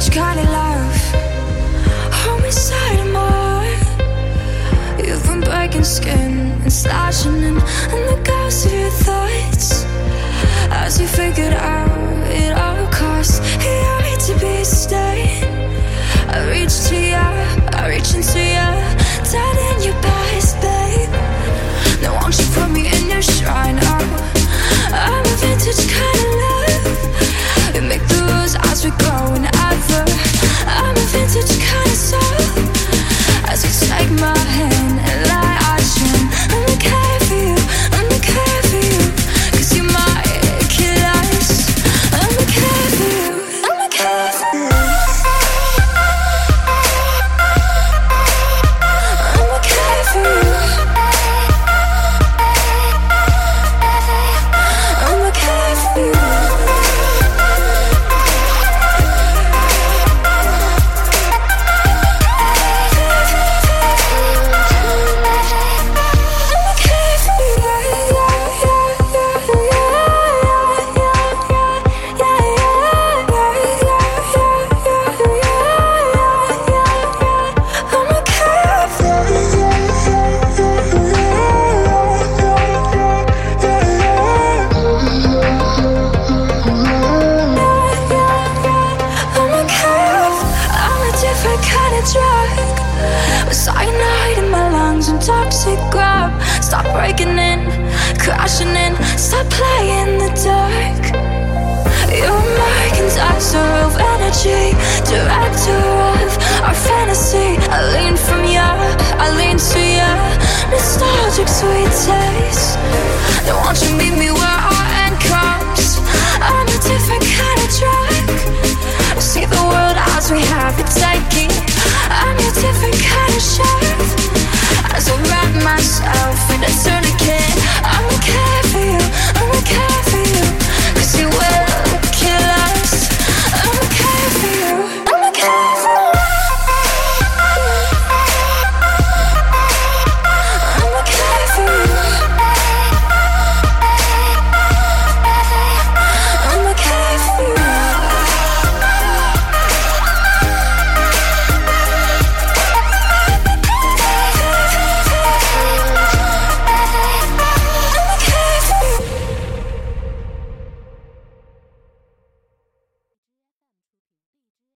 such kind of love. Home inside of my heart You've been breaking skin and slashing in And the ghosts of your thoughts. As you figured out it all costs. It hurt to be staying. I reach to you, I reach into you Dead in your past, babe. Now won't you put me in your shrine, oh I'm a vintage kind drug. With cyanide in my lungs and toxic grub. Stop breaking in, crashing in, stop playing the dark. You're my conductor of energy, director of our fantasy. I lean from you, I lean to ya,